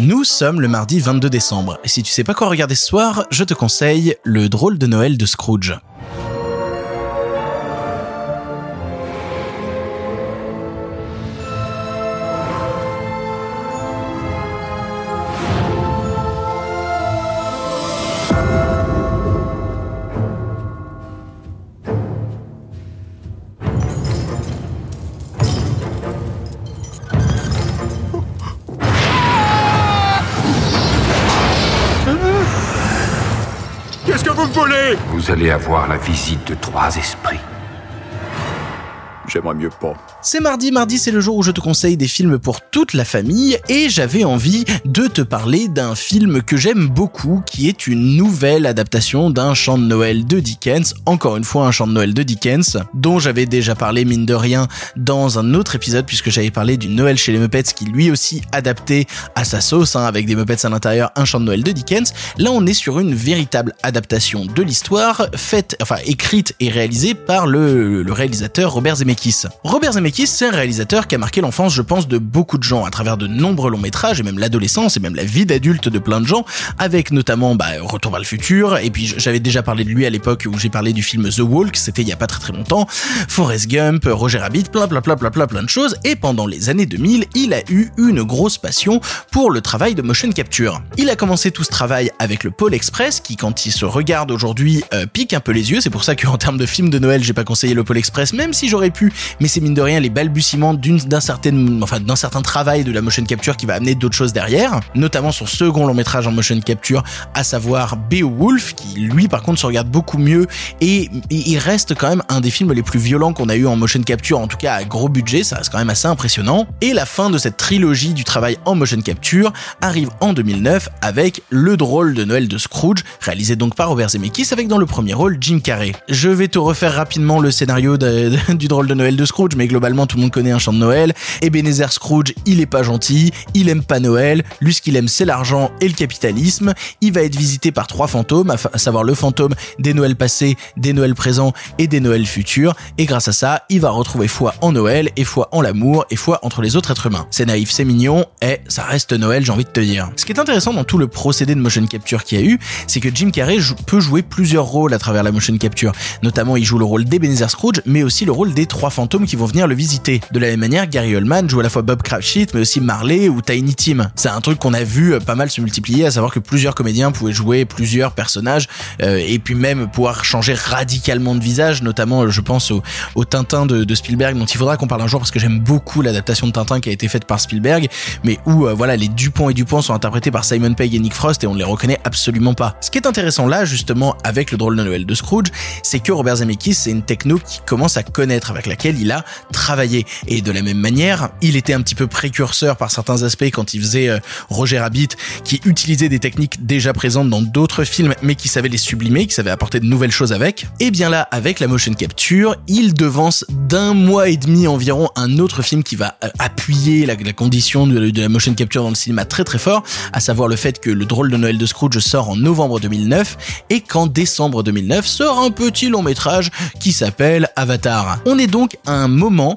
Nous sommes le mardi 22 décembre, et si tu sais pas quoi regarder ce soir, je te conseille le drôle de Noël de Scrooge. Vous me voulez Vous allez avoir la visite de trois esprits. J'aimerais mieux pas. C'est mardi, mardi c'est le jour où je te conseille des films pour toute la famille et j'avais envie de te parler d'un film que j'aime beaucoup qui est une nouvelle adaptation d'un chant de Noël de Dickens, encore une fois un chant de Noël de Dickens, dont j'avais déjà parlé mine de rien dans un autre épisode puisque j'avais parlé du Noël chez les Muppets qui lui aussi adapté à sa sauce hein, avec des Muppets à l'intérieur, un chant de Noël de Dickens. Là on est sur une véritable adaptation de l'histoire faite, enfin écrite et réalisée par le, réalisateur Robert Zemeckis. Robert Zemeckis, c'est un réalisateur qui a marqué l'enfance, je pense, de beaucoup de gens à travers de nombreux longs métrages et même l'adolescence et même la vie d'adulte de plein de gens, avec notamment bah, Retour vers le futur. Et puis j'avais déjà parlé de lui à l'époque où j'ai parlé du film The Walk, c'était il y a pas très très longtemps. Forrest Gump, Roger Rabbit, plein plein plein plein plein plein de choses. Et pendant les années 2000, il a eu une grosse passion pour le travail de motion capture. Il a commencé tout ce travail avec le Pôle Express, qui quand il se regarde aujourd'hui euh, pique un peu les yeux. C'est pour ça qu'en termes de film de Noël, j'ai pas conseillé le Pôle Express, même si j'aurais pu mais c'est mine de rien les balbutiements d'un certain, travail de la motion capture qui va amener d'autres choses derrière, notamment son second long métrage en motion capture, à savoir Beowulf, qui lui par contre se regarde beaucoup mieux et, il reste quand même un des films les plus violents qu'on a eu en motion capture, en tout cas à gros budget, ça reste quand même assez impressionnant. Et la fin de cette trilogie du travail en motion capture arrive en 2009 avec Le drôle de Noël de Scrooge, réalisé donc par Robert Zemeckis avec dans le premier rôle Jim Carrey. Je vais te refaire rapidement le scénario du drôle de Noël de Scrooge, mais globalement tout le monde connaît un chant de Noël. Ebenezer Scrooge, il est pas gentil, il aime pas Noël, lui ce qu'il aime c'est l'argent et le capitalisme. Il va être visité par trois fantômes, à savoir le fantôme des Noëls passés, des Noëls présents et des Noëls futurs. Et grâce à ça, il va retrouver foi en Noël et foi en l'amour et foi entre les autres êtres humains. C'est naïf, c'est mignon, et ça reste Noël, j'ai envie de te dire. Ce qui est intéressant dans tout le procédé de motion capture qu'il y a eu, c'est que Jim Carrey peut jouer plusieurs rôles à travers la motion capture. Notamment, il joue le rôle d'Ebenezer Scrooge, mais aussi le rôle des trois fantômes qui vont venir le De la même manière, Gary Oldman joue à la fois Bob Cratchit, mais aussi Marley ou Tiny Tim. C'est un truc qu'on a vu pas mal se multiplier, à savoir que plusieurs comédiens pouvaient jouer plusieurs personnages, euh, et puis même pouvoir changer radicalement de visage, notamment je pense au, Tintin de, Spielberg, dont il faudra qu'on parle un jour parce que j'aime beaucoup l'adaptation de Tintin qui a été faite par Spielberg, mais où euh, voilà les Dupont et Dupont sont interprétés par Simon Pegg et Nick Frost et on ne les reconnaît absolument pas. Ce qui est intéressant là justement avec le drôle de Noël de Scrooge, c'est que Robert Zemeckis c'est une techno qui commence à connaître avec laquelle il a travaillé et de la même manière, il était un petit peu précurseur par certains aspects quand il faisait euh, Roger Rabbit qui utilisait des techniques déjà présentes dans d'autres films mais qui savait les sublimer, qui savait apporter de nouvelles choses avec. Et bien là avec la motion capture, il devance d'un mois et demi environ un autre film qui va euh, appuyer la, condition de, de, la motion capture dans le cinéma très très fort, à savoir le fait que le drôle de Noël de Scrooge sort en novembre 2009 et qu'en décembre 2009 sort un petit long métrage qui s'appelle Avatar. On est donc à un moment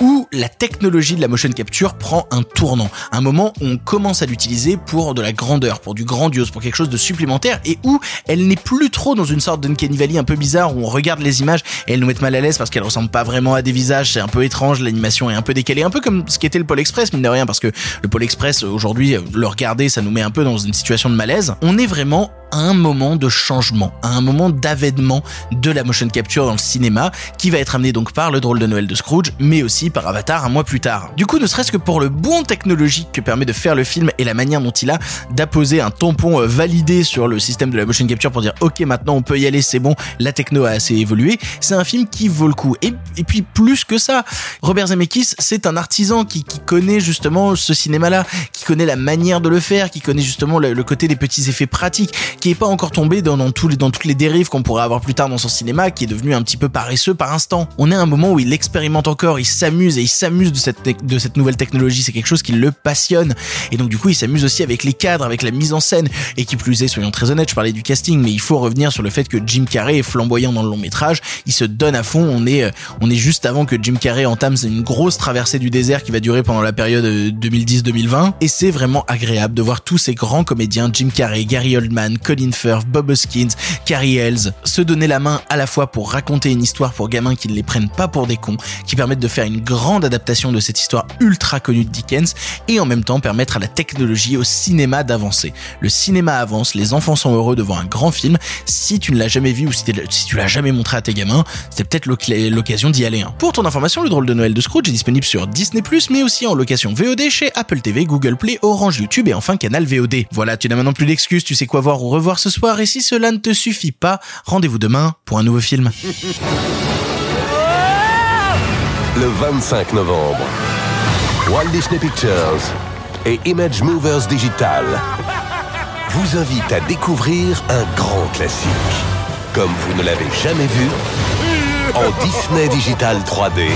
où la technologie de la motion capture prend un tournant, un moment où on commence à l'utiliser pour de la grandeur, pour du grandiose, pour quelque chose de supplémentaire et où elle n'est plus trop dans une sorte d'Uncanny Valley un peu bizarre où on regarde les images et elles nous mettent mal à l'aise parce qu'elles ressemblent pas vraiment à des visages, c'est un peu étrange, l'animation est un peu décalée, un peu comme ce qu'était le Pôle Express, mine de rien, parce que le Pôle Express aujourd'hui, le regarder, ça nous met un peu dans une situation de malaise. On est vraiment à un moment de changement, à un moment d'avènement de la motion capture dans le cinéma, qui va être amené donc par le drôle de Noël de Scrooge, mais aussi par Avatar un mois plus tard. Du coup, ne serait-ce que pour le bon technologique que permet de faire le film et la manière dont il a d'apposer un tampon validé sur le système de la motion capture pour dire ok maintenant on peut y aller, c'est bon, la techno a assez évolué, c'est un film qui vaut le coup. Et, et puis plus que ça, Robert Zemeckis, c'est un artisan qui, qui connaît justement ce cinéma-là, qui connaît la manière de le faire, qui connaît justement le, côté des petits effets pratiques, qui est pas encore tombé dans, dans, tous dans toutes les dérives qu'on pourrait avoir plus tard dans son cinéma, qui est devenu un petit peu paresseux par instant. On est à un moment où il expérimente encore, il s'amuse et il s'amuse de cette, de cette nouvelle technologie, c'est quelque chose qui le passionne. Et donc du coup, il s'amuse aussi avec les cadres, avec la mise en scène. Et qui plus est, soyons très honnêtes, je parlais du casting, mais il faut revenir sur le fait que Jim Carrey est flamboyant dans le long métrage, il se donne à fond, on est, on est juste avant que Jim Carrey entame une grosse traversée du désert qui va durer pendant la période 2010-2020. Et c'est vraiment agréable de voir tous ces grands comédiens, Jim Carrey, Gary Oldman, Colin Firth, Bob Hoskins, Carrie Ells, se donner la main à la fois pour raconter une histoire pour gamins qui ne les prennent pas pour des cons, qui permettent de faire une grande adaptation de cette histoire ultra connue de Dickens, et en même temps permettre à la technologie, au cinéma d'avancer. Le cinéma avance, les enfants sont heureux devant un grand film. Si tu ne l'as jamais vu ou si, tu l'as jamais montré à tes gamins, c'est peut-être l'occasion d'y aller. Hein. Pour ton information, le drôle de Noël de Scrooge est disponible sur Disney+, mais aussi en location VOD chez Apple TV, Google Play, Orange YouTube et enfin Canal VOD. Voilà, tu n'as maintenant plus d'excuses, tu sais quoi voir ou revoir ce soir, et si cela ne te suffit pas, rendez-vous demain pour un nouveau film. Le 25 novembre, Walt Disney Pictures et Image Movers Digital vous invitent à découvrir un grand classique, comme vous ne l'avez jamais vu, en Disney Digital 3D.